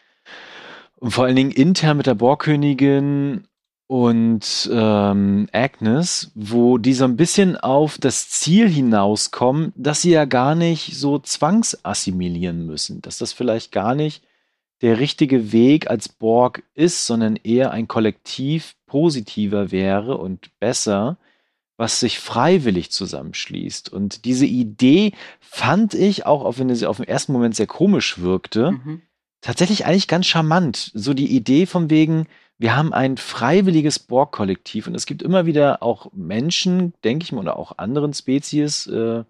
Und vor allen Dingen intern mit der Bohrkönigin und ähm, Agnes, wo die so ein bisschen auf das Ziel hinauskommen, dass sie ja gar nicht so zwangsassimilieren müssen, dass das vielleicht gar nicht der richtige Weg als Borg ist, sondern eher ein Kollektiv positiver wäre und besser, was sich freiwillig zusammenschließt. Und diese Idee fand ich, auch, auch wenn sie auf den ersten Moment sehr komisch wirkte, Mhm. tatsächlich eigentlich ganz charmant. So die Idee von wegen, wir haben ein freiwilliges Borg-Kollektiv und es gibt immer wieder auch Menschen, denke ich mal, oder auch anderen Spezies, äh,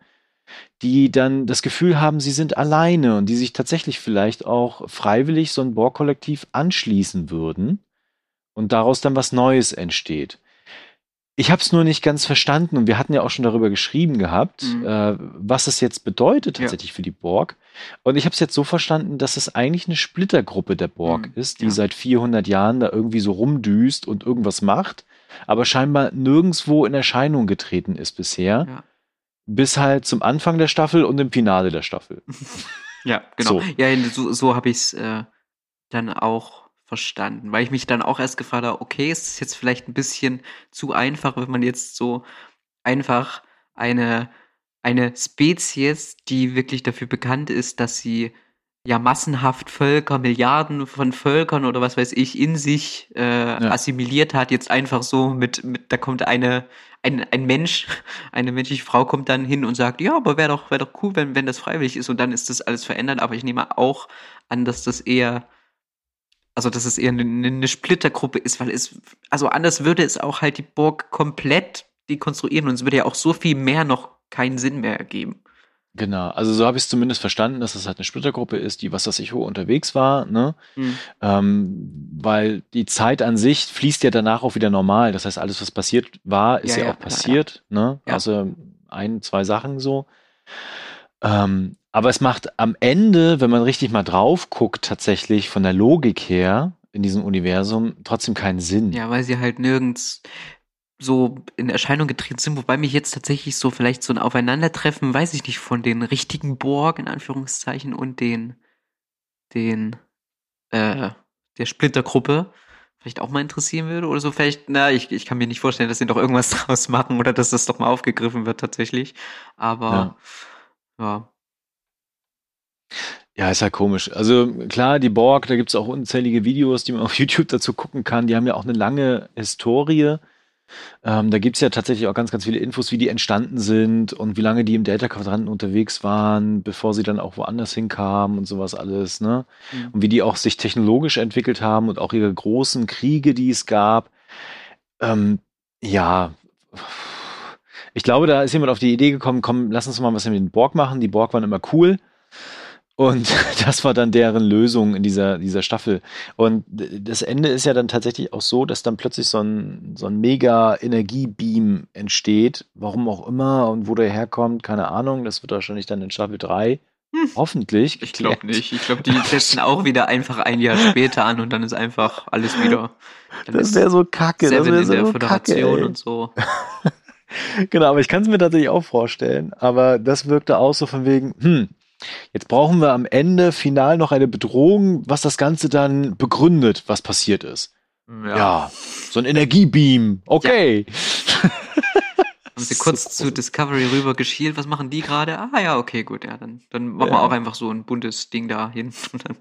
die dann das Gefühl haben, sie sind alleine und die sich tatsächlich vielleicht auch freiwillig so ein Borg-Kollektiv anschließen würden und daraus dann was Neues entsteht. Ich habe es nur nicht ganz verstanden und wir hatten ja auch schon darüber geschrieben gehabt, Mhm. äh, was es jetzt bedeutet Ja. tatsächlich für die Borg. Und ich habe es jetzt so verstanden, dass es eigentlich eine Splittergruppe der Borg Mhm, ist, die ja. seit 400 Jahren da irgendwie so rumdüst und irgendwas macht, aber scheinbar nirgendwo in Erscheinung getreten ist bisher, Ja. bis halt zum Anfang der Staffel und im Finale der Staffel. Ja, genau. So. Ja, so, so habe ich es äh, dann auch verstanden, weil ich mich dann auch erst gefragt habe, okay, ist es jetzt vielleicht ein bisschen zu einfach, wenn man jetzt so einfach eine, eine Spezies, die wirklich dafür bekannt ist, dass sie ja massenhaft Völker, Milliarden von Völkern oder was weiß ich in sich äh, assimiliert hat, jetzt einfach so mit, mit da kommt eine ein, ein Mensch, eine menschliche Frau kommt dann hin und sagt, ja, aber wäre doch, wäre doch cool, wenn, wenn das freiwillig ist und dann ist das alles verändert. Aber ich nehme auch an, dass das eher, also dass es eher eine, eine Splittergruppe ist, weil es, also anders würde es auch halt die Burg komplett dekonstruieren und es würde ja auch so viel mehr noch keinen Sinn mehr ergeben. Genau, also so habe ich es zumindest verstanden, dass es halt eine Splittergruppe ist, die was weiß ich unterwegs war, ne? Hm. Ähm, weil die Zeit an sich fließt ja danach auch wieder normal. Das heißt, alles, was passiert war, ist Ja, ja, ja, auch passiert, ne? Ja. Also ein, zwei Sachen so. Ähm, aber es macht am Ende, wenn man richtig mal drauf guckt, tatsächlich von der Logik her in diesem Universum trotzdem keinen Sinn. Ja, weil sie halt nirgends so in Erscheinung getreten sind, wobei mich jetzt tatsächlich so vielleicht so ein Aufeinandertreffen, weiß ich nicht, von den richtigen Borg in Anführungszeichen und den, den, äh, der Splittergruppe vielleicht auch mal interessieren würde oder so. Vielleicht, na, ich, ich kann mir nicht vorstellen, dass sie doch irgendwas draus machen oder dass das doch mal aufgegriffen wird tatsächlich. Aber ja. Ja, ist ja komisch. Also klar, die Borg, da gibt es auch unzählige Videos, die man auf YouTube dazu gucken kann. Die haben ja auch eine lange Historie. Ähm, da gibt es ja tatsächlich auch ganz, ganz viele Infos, wie die entstanden sind und wie lange die im Delta-Quadranten unterwegs waren, bevor sie dann auch woanders hinkamen und sowas alles, ne? Mhm. Und wie die auch sich technologisch entwickelt haben und auch ihre großen Kriege, die es gab. Ähm, ja, ich glaube, da ist jemand auf die Idee gekommen, komm, lass uns mal was mit den Borg machen. Die Borg waren immer cool. Und das war dann deren Lösung in dieser, dieser Staffel. Und das Ende ist ja dann tatsächlich auch so, dass dann plötzlich so ein, so ein mega Energiebeam entsteht. Warum auch immer und wo der herkommt, keine Ahnung. Das wird wahrscheinlich dann in Staffel 3 hoffentlich. Ich glaube nicht. Ich glaube, die setzen auch wieder einfach ein Jahr später an und dann ist einfach alles wieder. Das ist wäre so kacke. Das Seven wäre in der so kacke. Föderation ey. und so. Genau, aber ich kann es mir tatsächlich auch vorstellen. Aber das wirkte auch so von wegen, hm, jetzt brauchen wir am Ende final noch eine Bedrohung, was das Ganze dann begründet, was passiert ist. Ja, so ein Energiebeam. Okay. Haben sie So kurz groß. zu Discovery rüber geschielt, was machen die gerade? Ah ja, okay, gut, ja, dann, dann machen wir Ja. auch einfach so ein buntes Ding da hin. Und dann,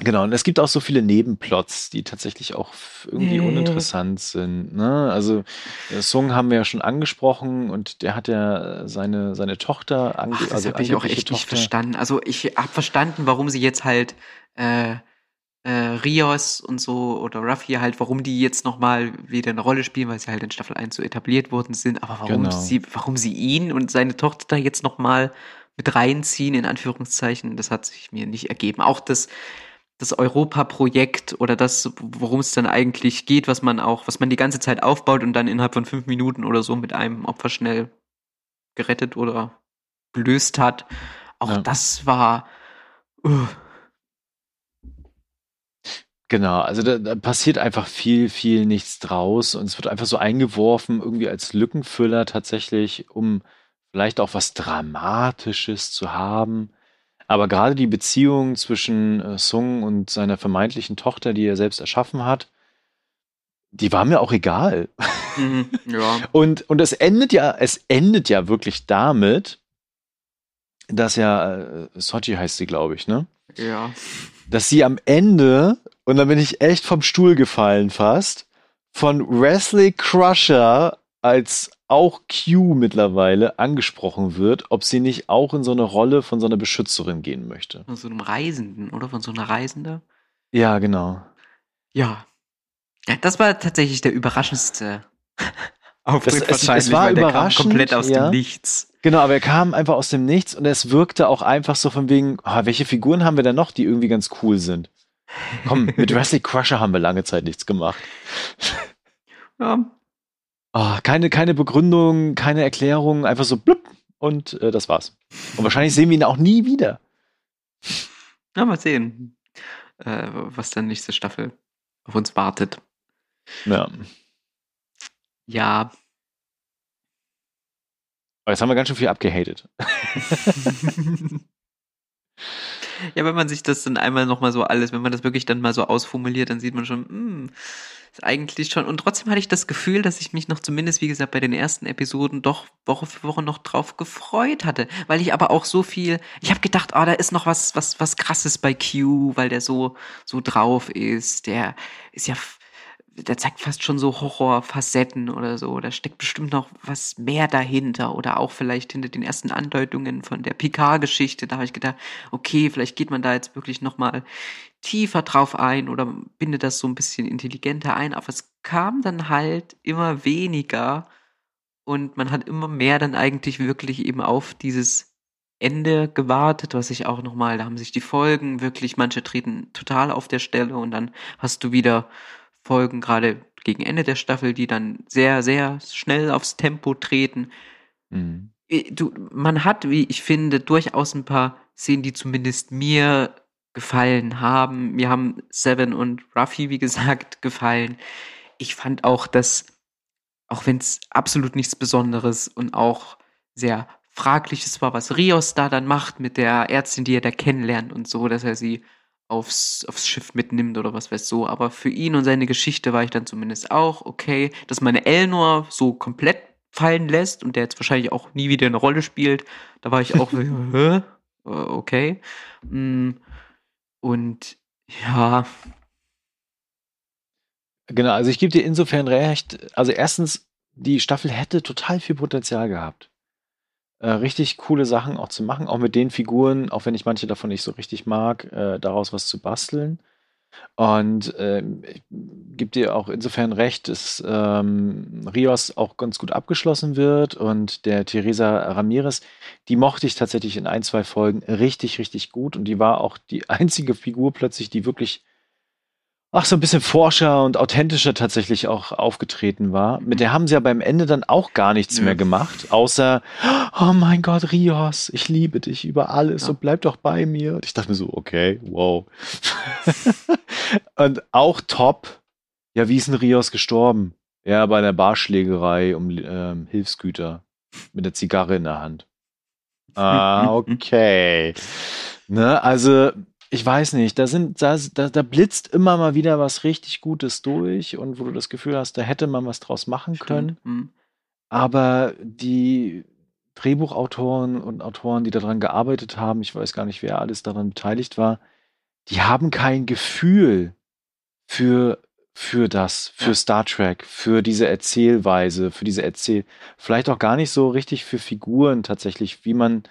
Genau, und es gibt auch so viele Nebenplots, die tatsächlich auch irgendwie Nee. uninteressant sind. Ne? Also äh, Sung haben wir ja schon angesprochen und der hat ja seine, seine Tochter ange Ach, das also habe ich auch echt nicht Tochter. verstanden. Also ich habe verstanden, warum sie jetzt halt äh, äh, Rios und so oder Ruffy halt, warum die jetzt nochmal wieder eine Rolle spielen, weil sie halt in Staffel 1 so etabliert worden sind. Aber warum Genau. sie, warum sie ihn und seine Tochter da jetzt nochmal mit reinziehen, in Anführungszeichen, das hat sich mir nicht ergeben. Auch das, das Europa-Projekt oder das, worum es dann eigentlich geht, was man auch, was man die ganze Zeit aufbaut und dann innerhalb von fünf Minuten oder so mit einem Opfer schnell gerettet oder gelöst hat. Auch Ja. das war. Uh, Genau, also da, da passiert einfach viel, viel nichts draus und es wird einfach so eingeworfen, irgendwie als Lückenfüller tatsächlich, um vielleicht auch was Dramatisches zu haben. Aber gerade die Beziehung zwischen äh, Sung und seiner vermeintlichen Tochter, die er selbst erschaffen hat, die war mir auch egal. Mhm, ja. Und, und es endet ja, es endet ja wirklich damit, dass ja, äh, Sochi heißt sie, glaube ich, ne? Ja. Dass sie am Ende, und da bin ich echt vom Stuhl gefallen fast, von Wesley Crusher als auch Q mittlerweile angesprochen wird, ob sie nicht auch in so eine Rolle von so einer Beschützerin gehen möchte. Von so einem Reisenden, oder? Von so einer Reisende. Ja, genau. Ja. ja das war tatsächlich der überraschendste Auftritt es- es wahrscheinlich, war weil der kam überraschend, komplett aus ja. dem Nichts. Genau, aber er kam einfach aus dem Nichts und es wirkte auch einfach so von wegen, ah, welche Figuren haben wir denn noch, die irgendwie ganz cool sind? Komm, mit Wesley Crusher haben wir lange Zeit nichts gemacht. Ja. Ah, keine, keine Begründung, keine Erklärung, einfach so blub und äh, das war's. Und wahrscheinlich sehen wir ihn auch nie wieder. ja, mal sehen, äh, was dann nächste Staffel auf uns wartet. Ja. Ja. Jetzt haben wir ganz schön viel abgehatet. ja, wenn man sich das dann einmal nochmal so alles, wenn man das wirklich dann mal so ausformuliert, dann sieht man schon, hm, ist eigentlich schon. Und trotzdem hatte ich das Gefühl, dass ich mich noch zumindest, wie gesagt, bei den ersten Episoden doch Woche für Woche noch drauf gefreut hatte. Weil ich aber auch so viel, ich habe gedacht, ah, da ist noch was, was, was krasses bei Q, weil der so, so drauf ist. Der ist ja, der zeigt fast schon so Horrorfacetten oder so. Da steckt bestimmt noch was mehr dahinter oder auch vielleicht hinter den ersten Andeutungen von der Picard-Geschichte. Da habe ich gedacht, okay, vielleicht geht man da jetzt wirklich noch mal tiefer drauf ein oder bindet das so ein bisschen intelligenter ein. Aber es kam dann halt immer weniger und man hat immer mehr dann eigentlich wirklich eben auf dieses Ende gewartet, was ich auch noch mal, da haben sich die Folgen wirklich, manche treten total auf der Stelle und dann hast du wieder Folgen, gerade gegen Ende der Staffel, die dann sehr, sehr schnell aufs Tempo treten. Mhm. Äh, Du, man hat, wie ich finde, durchaus ein paar Szenen, die zumindest mir gefallen haben. Mir haben Seven und Ruffy, wie gesagt, gefallen. Ich fand auch, dass, auch wenn es absolut nichts Besonderes und auch sehr fragliches war, was Rios da dann macht mit der Ärztin, die er da kennenlernt und so, dass er sie aufs, aufs Schiff mitnimmt oder was weiß so. Aber für ihn und seine Geschichte war ich dann zumindest auch okay, dass meine Elnor so komplett fallen lässt und der jetzt wahrscheinlich auch nie wieder eine Rolle spielt. Da war ich auch so? Äh, Okay. Mm, Und ja, Genau, also ich gebe dir insofern recht. Also erstens, die Staffel hätte total viel Potenzial gehabt. Äh, richtig coole Sachen auch zu machen, auch mit den Figuren, auch wenn ich manche davon nicht so richtig mag, äh, daraus was zu basteln. Und ich gebe dir auch insofern recht, dass ähm, Rios auch ganz gut abgeschlossen wird und der Teresa Ramirez, die mochte ich tatsächlich in ein, zwei Folgen richtig, richtig gut und die war auch die einzige Figur plötzlich, die wirklich ach, so ein bisschen forscher und authentischer tatsächlich auch aufgetreten war. Mit der haben sie ja beim Ende dann auch gar nichts mehr gemacht, außer, oh mein Gott, Rios, ich liebe dich über alles Ja. und bleib doch bei mir. Und ich dachte mir so, okay, wow. und auch top, ja, wie ist denn Rios gestorben? Ja, bei einer Barschlägerei um ähm, Hilfsgüter mit der Zigarre in der Hand. Ah, okay. Ne, also, ich weiß nicht, da sind, da, da, da blitzt immer mal wieder was richtig Gutes durch und wo du das Gefühl hast, da hätte man was draus machen können. stimmt. Mm. Aber die Drehbuchautoren und Autoren, die daran gearbeitet haben, ich weiß gar nicht, wer alles daran beteiligt war, die haben kein Gefühl für, für das, für Ja. Star Trek, für diese Erzählweise, für diese Erzähl, vielleicht auch gar nicht so richtig für Figuren tatsächlich, wie man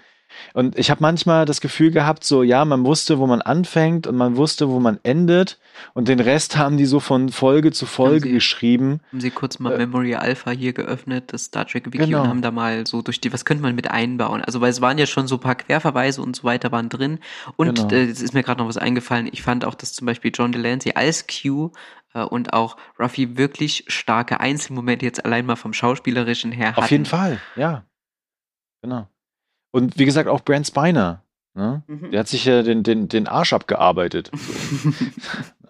und ich habe manchmal das Gefühl gehabt, so ja, man wusste, wo man anfängt und man wusste, wo man endet und den Rest haben die so von Folge zu Folge sie- geschrieben. Haben sie kurz mal Äh, Memory Alpha hier geöffnet, das Star Trek Wiki Genau. und haben da mal so durch die, was könnte man mit einbauen? Also, weil es waren ja schon so ein paar Querverweise und so weiter waren drin. Und Genau. äh, es ist mir gerade noch was eingefallen. Ich fand auch, dass zum Beispiel John Delancey als Q äh, und auch Ruffy wirklich starke Einzelmomente jetzt allein mal vom Schauspielerischen her hatten. Auf jeden Fall, ja. Genau. Und wie gesagt, auch Brent Spiner. Ne? Mhm. Der hat sich ja den, den, den Arsch abgearbeitet.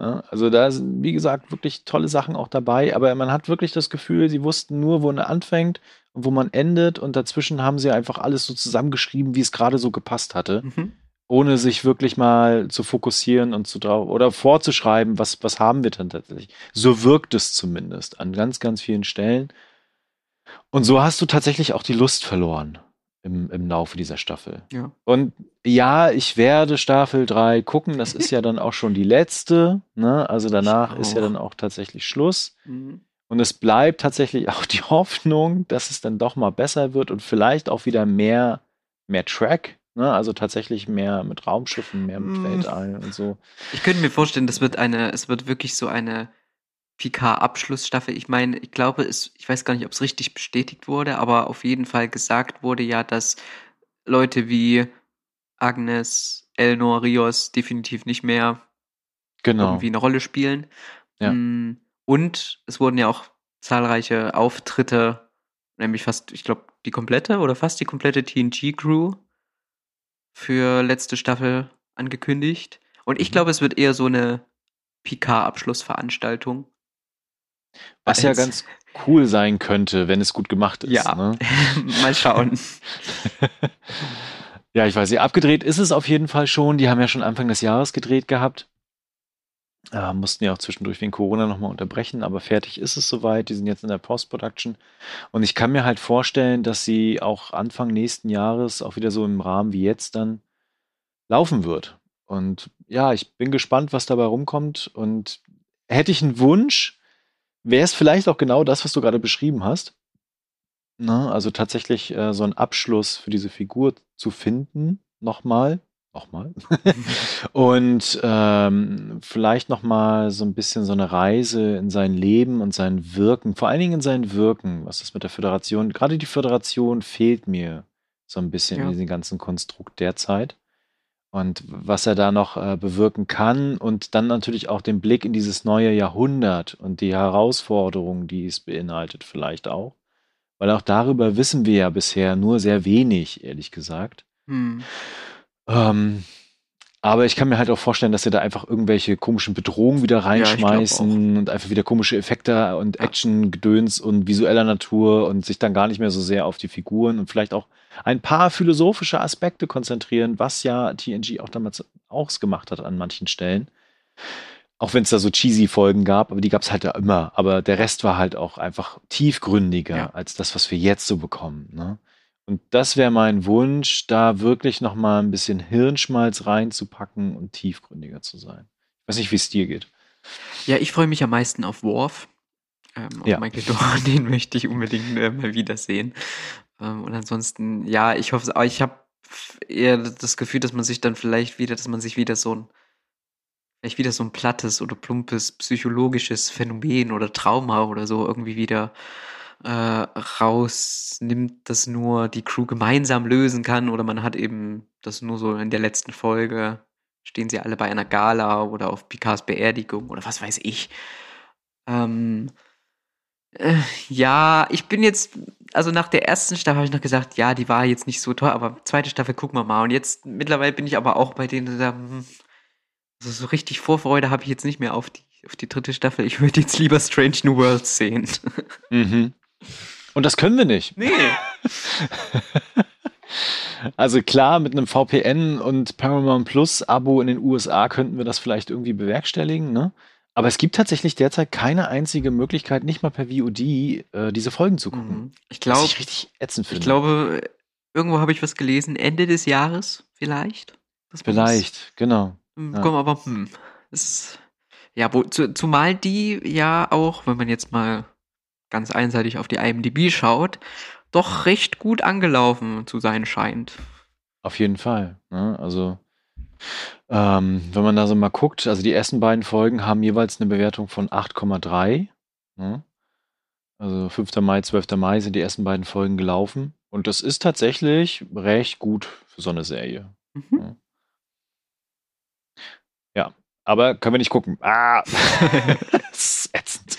So. ja, also da sind, wie gesagt, wirklich tolle Sachen auch dabei, aber man hat wirklich das Gefühl, sie wussten nur, wo man anfängt und wo man endet und dazwischen haben sie einfach alles so zusammengeschrieben, wie es gerade so gepasst hatte. Mhm. ohne sich wirklich mal zu fokussieren und zu drauf oder vorzuschreiben, was, was haben wir denn tatsächlich. So wirkt es zumindest an ganz, ganz vielen Stellen. Und so hast du tatsächlich auch die Lust verloren im, im Laufe dieser Staffel. Ja. Und ja, ich werde Staffel 3 gucken. Das ist ja dann auch schon die letzte. Ne? Also danach ist ja dann auch tatsächlich Schluss. Mhm. Und es bleibt tatsächlich auch die Hoffnung, dass es dann doch mal besser wird und vielleicht auch wieder mehr, mehr Track. Ne? Also tatsächlich mehr mit Raumschiffen, mehr mit Mm. Weltall und so. Ich könnte mir vorstellen, das wird eine, es wird wirklich so eine PK-Abschlussstaffel. Ich meine, ich glaube, es, ich weiß gar nicht, ob es richtig bestätigt wurde, aber auf jeden Fall gesagt wurde ja, dass Leute wie Agnes, Elnor, Rios definitiv nicht mehr Genau. irgendwie eine Rolle spielen. Ja. Mm, Und es wurden ja auch zahlreiche Auftritte, nämlich fast, ich glaube, die komplette oder fast die komplette TNG-Crew für letzte Staffel angekündigt. Und ich Mhm. glaube, es wird eher so eine PK-Abschlussveranstaltung. Was ja ganz cool sein könnte, wenn es gut gemacht ist. Ja. Ne? Mal schauen. Ja, ich weiß nicht. Abgedreht ist es auf jeden Fall schon. Die haben ja schon Anfang des Jahres gedreht gehabt. Äh, mussten ja auch zwischendurch wegen Corona nochmal unterbrechen, aber fertig ist es soweit. Die sind jetzt in der Post-Production. Und ich kann mir halt vorstellen, dass sie auch Anfang nächsten Jahres auch wieder so im Rahmen wie jetzt dann laufen wird. Und ja, ich bin gespannt, was dabei rumkommt. Und hätte ich einen Wunsch, wäre es vielleicht auch genau das, was du gerade beschrieben hast. Ne? Also tatsächlich äh, so einen Abschluss für diese Figur zu finden, nochmal, nochmal. und ähm, vielleicht nochmal so ein bisschen so eine Reise in sein Leben und sein Wirken, vor allen Dingen in sein Wirken, was ist mit der Föderation, gerade die Föderation fehlt mir so ein bisschen Ja. in diesem ganzen Konstrukt derzeit. Und was er da noch äh, bewirken kann und dann natürlich auch den Blick in dieses neue Jahrhundert und die Herausforderungen, die es beinhaltet, vielleicht auch. Weil auch darüber wissen wir ja bisher nur sehr wenig, ehrlich gesagt. Hm. Ähm, aber ich kann mir halt auch vorstellen, dass sie da einfach irgendwelche komischen Bedrohungen wieder reinschmeißen und einfach wieder komische Effekte und Ja. Action, Gedöns und visueller Natur und sich dann gar nicht mehr so sehr auf die Figuren und vielleicht auch ein paar philosophische Aspekte konzentrieren, was ja TNG auch damals auch gemacht hat an manchen Stellen. Auch wenn es da so cheesy Folgen gab, aber die gab es halt ja immer. Aber der Rest war halt auch einfach tiefgründiger Ja. als das, was wir jetzt so bekommen. Ne? Und das wäre mein Wunsch, da wirklich noch mal ein bisschen Hirnschmalz reinzupacken und tiefgründiger zu sein. Ich weiß nicht, wie es dir geht. Ja, ich freue mich am meisten auf Worf. Ähm, auf Ja. Michael Dorn, den möchte ich unbedingt äh, mal wiedersehen. Ähm, und ansonsten, ja, ich hoffe, ich habe eher das Gefühl, dass man sich dann vielleicht wieder, dass man sich wieder so ein, vielleicht wieder so ein plattes oder plumpes psychologisches Phänomen oder Trauma oder so irgendwie wieder äh, rausnimmt, das nur die Crew gemeinsam lösen kann oder man hat eben das nur so in der letzten Folge stehen sie alle bei einer Gala oder auf Picards Beerdigung oder was weiß ich. Ähm, äh, ja, ich bin jetzt, also nach der ersten Staffel habe ich noch gesagt, ja, die war jetzt nicht so toll, aber zweite Staffel gucken wir mal. Und jetzt mittlerweile bin ich aber auch bei denen, die sagen, hm, also so richtig Vorfreude habe ich jetzt nicht mehr auf die, auf die dritte Staffel. Ich würde jetzt lieber Strange New Worlds sehen. Mhm. Und das können wir nicht. Nee. Also klar, mit einem VPN und Paramount Plus Abo in den USA könnten wir das vielleicht irgendwie bewerkstelligen, ne? Aber es gibt tatsächlich derzeit keine einzige Möglichkeit, nicht mal per VOD, äh, diese Folgen zu gucken. Mhm. Ich glaube, ich richtig ätzend finde. ich glaube, irgendwo habe ich was gelesen, Ende des Jahres vielleicht. das- Vielleicht, genau. Hm, Ja. Komm, aber hm, ist, ja, wo, zu, zumal die ja auch, wenn man jetzt mal ganz einseitig auf die IMDb schaut, doch recht gut angelaufen zu sein scheint. Auf jeden Fall. Ne? Also, ähm, wenn man da so mal guckt, also die ersten beiden Folgen haben jeweils eine Bewertung von 8,3. Ne? Also 5. Mai, 12. Mai sind die ersten beiden Folgen gelaufen. Und das ist tatsächlich recht gut für so eine Serie. Mhm. Aber können wir nicht gucken. Ah! das ist ätzend.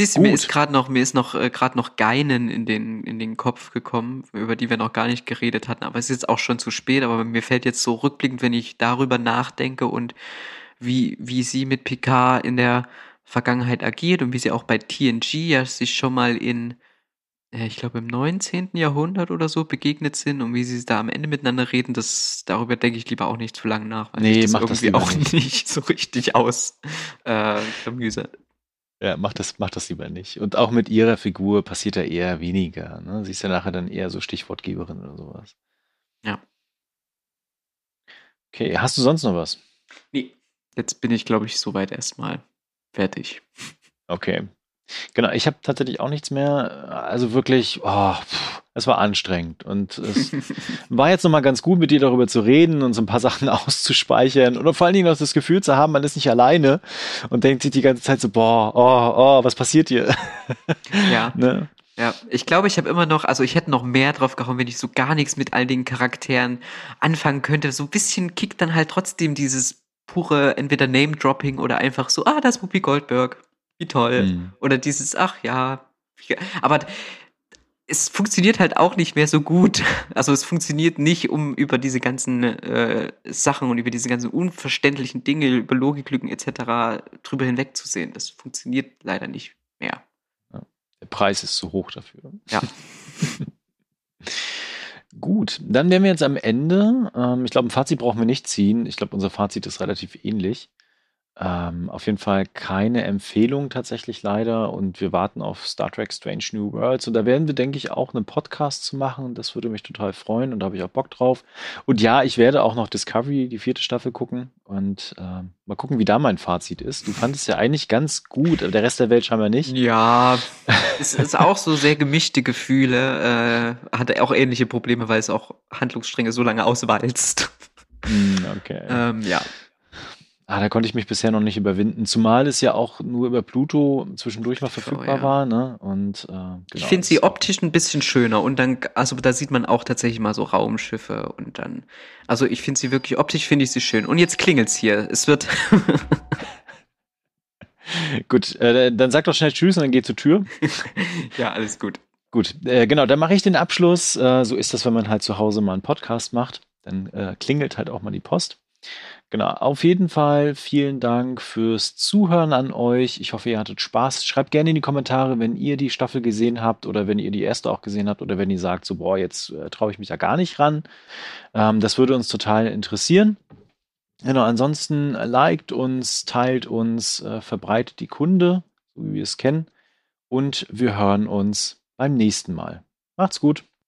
Siehst du, mir ist gerade noch, mir ist noch äh, gerade noch Geinen in den in den Kopf gekommen, über die wir noch gar nicht geredet hatten. Aber es ist jetzt auch schon zu spät. Aber mir fällt jetzt so rückblickend, wenn ich darüber nachdenke und wie wie sie mit Picard in der Vergangenheit agiert und wie sie auch bei TNG ja sich schon mal in äh, ich glaube, im 19. Jahrhundert oder so begegnet sind und wie sie da am Ende miteinander reden, das, darüber denke ich lieber auch nicht zu lange nach, weil Nee, mich das das irgendwie lieber auch nicht. nicht. so richtig aus äh, klamüsert. Ja, mach das, mach das lieber nicht. Und auch mit ihrer Figur passiert da eher weniger. Ne? Sie ist ja nachher dann eher so Stichwortgeberin oder sowas. Ja. Okay, hast du sonst noch was? Nee. Jetzt bin ich, glaube ich, soweit erstmal fertig. Okay. Genau, ich habe tatsächlich auch nichts mehr. Also wirklich, oh, pff, es war anstrengend. Und es war jetzt nochmal ganz gut, mit dir darüber zu reden und so ein paar Sachen auszuspeichern. Und vor allen Dingen auch das Gefühl zu haben, man ist nicht alleine und denkt sich die ganze Zeit so, boah, oh, oh, was passiert hier? ja. ne? Ja, ich glaube, ich habe immer noch, also ich hätte noch mehr drauf gehauen, wenn ich so gar nichts mit all den Charakteren anfangen könnte. So ein bisschen kickt dann halt trotzdem dieses pure entweder Name-Dropping oder einfach so, ah, das ist Whoopi Goldberg. Wie toll. Mhm. Oder dieses, ach ja. Aber es funktioniert halt auch nicht mehr so gut. Also es funktioniert nicht, um über diese ganzen äh, Sachen und über diese ganzen unverständlichen Dinge, über Logiklücken etc. drüber hinwegzusehen. Das funktioniert leider nicht mehr. Der Preis ist zu hoch dafür. Ja. Gut, dann wären wir jetzt am Ende. Ähm, ich glaube, ein Fazit brauchen wir nicht ziehen. Ich glaube, unser Fazit ist relativ ähnlich. Ähm, auf jeden Fall keine Empfehlung tatsächlich leider. Und wir warten auf Star Trek Strange New Worlds. Und da werden wir, denke ich, auch einen Podcast zu machen. Das würde mich total freuen und da habe ich auch Bock drauf. Und ja, ich werde auch noch Discovery, die vierte Staffel, gucken. Und ähm, mal gucken, wie da mein Fazit ist. Du fandest ja eigentlich ganz gut, aber der Rest der Welt scheinbar nicht. Ja, es ist auch so sehr gemischte Gefühle. Äh, hatte auch ähnliche Probleme, weil es auch Handlungsstränge so lange auswalzt. Hm, okay. Ähm, ja. Ah, da konnte ich mich bisher noch nicht überwinden, zumal es ja auch nur über Pluto zwischendurch mal verfügbar ja. war, ne? Und äh, genau, Ich finde sie optisch ein bisschen schöner und dann, also da sieht man auch tatsächlich mal so Raumschiffe und dann, also ich finde sie wirklich, optisch finde ich sie schön. Und jetzt klingelt's hier. Es wird, Gut, äh, dann sag doch schnell Tschüss und dann geh zur Tür. ja, alles gut. Gut, äh, genau, dann mache ich den Abschluss. Äh, so ist das, wenn man halt zu Hause mal einen Podcast macht. Dann äh, klingelt halt auch mal die Post. Genau, auf jeden Fall vielen Dank fürs Zuhören an euch. Ich hoffe, ihr hattet Spaß. Schreibt gerne in die Kommentare, wenn ihr die Staffel gesehen habt oder wenn ihr die erste auch gesehen habt oder wenn ihr sagt, so, boah, jetzt äh, traue ich mich da gar nicht ran. Ähm, das würde uns total interessieren. Genau, ansonsten liked uns, teilt uns, äh, verbreitet die Kunde, so wie wir es kennen. Und wir hören uns beim nächsten Mal. Macht's gut.